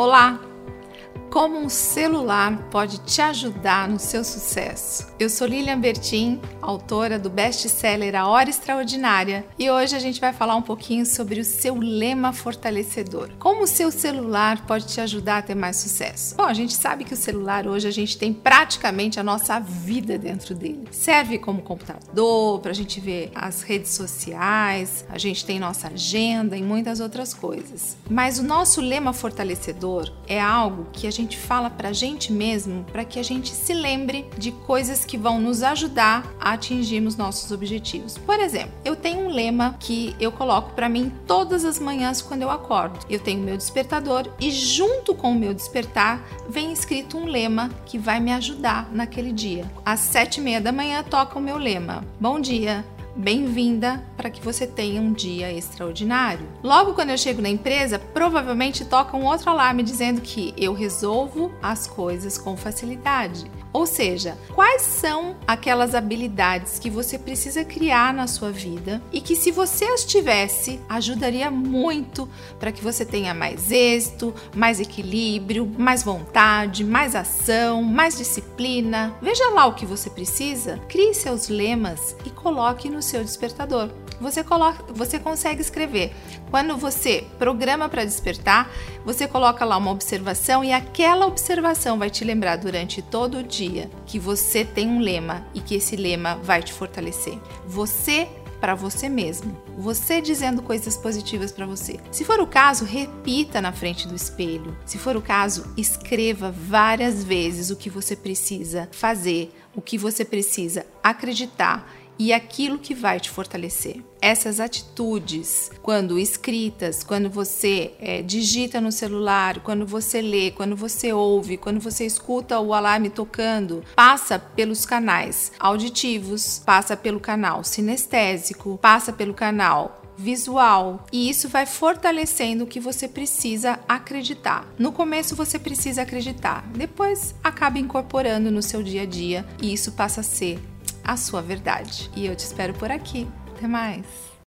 Olá! Como um celular pode te ajudar no seu sucesso? Eu sou Lilian Bertin, autora do best-seller A Hora Extraordinária, e hoje a gente vai falar um pouquinho sobre o seu lema fortalecedor. Como o seu celular pode te ajudar a ter mais sucesso? Bom, a gente sabe que o celular hoje a gente tem praticamente a nossa vida dentro dele. Serve como computador para a gente ver as redes sociais, a gente tem nossa agenda e muitas outras coisas. Mas o nosso lema fortalecedor é algo que a gente gente fala pra gente mesmo para que a gente se lembre de coisas que vão nos ajudar a atingirmos nossos objetivos. Por exemplo, eu tenho um lema que eu coloco para mim todas as manhãs quando eu acordo. Eu tenho meu despertador e junto com o meu despertar vem escrito um lema que vai me ajudar naquele dia. Às sete e meia da manhã toca o meu lema. Bom dia, bem-vinda para que você tenha um dia extraordinário. Logo quando eu chego na empresa, provavelmente toca um outro alarme dizendo que eu resolvo as coisas com facilidade. Ou seja, quais são aquelas habilidades que você precisa criar na sua vida e que, se você as tivesse, ajudaria muito para que você tenha mais êxito, mais equilíbrio, mais vontade, mais ação, mais disciplina. Veja lá o que você precisa, crie seus lemas e coloque no seu despertador você, coloca, você consegue escrever. Quando você programa para despertar, você coloca lá uma observação e aquela observação vai te lembrar durante todo o dia que você tem um lema e que esse lema vai te fortalecer. Você para você mesmo. Você dizendo coisas positivas para você. Se for o caso, repita na frente do espelho. Se for o caso, escreva várias vezes o que você precisa fazer, o que você precisa acreditar e aquilo que vai te fortalecer. Essas atitudes, quando escritas, quando você é, digita no celular, quando você lê, quando você ouve, quando você escuta o alarme tocando, passa pelos canais auditivos, passa pelo canal sinestésico, passa pelo canal visual e isso vai fortalecendo o que você precisa acreditar. No começo você precisa acreditar, depois acaba incorporando no seu dia a dia e isso passa a ser a sua verdade. E eu te espero por aqui. Até mais!